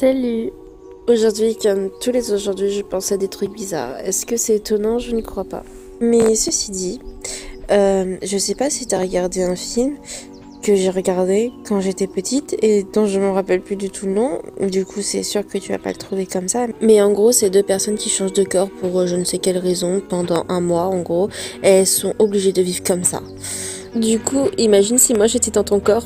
Salut Aujourd'hui, comme tous les aujourd'hui, je pense à des trucs bizarres. Est-ce que c'est étonnant? Je ne crois pas. Mais ceci dit, euh, je sais pas si tu as regardé un film que j'ai regardé quand j'étais petite et dont je me rappelle plus du tout le nom. Du coup, c'est sûr que tu vas pas le trouver comme ça. Mais en gros, c'est deux personnes qui changent de corps pour euh, je ne sais quelle raison pendant un mois en gros. Et elles sont obligées de vivre comme ça. Du coup, imagine si moi j'étais dans ton corps,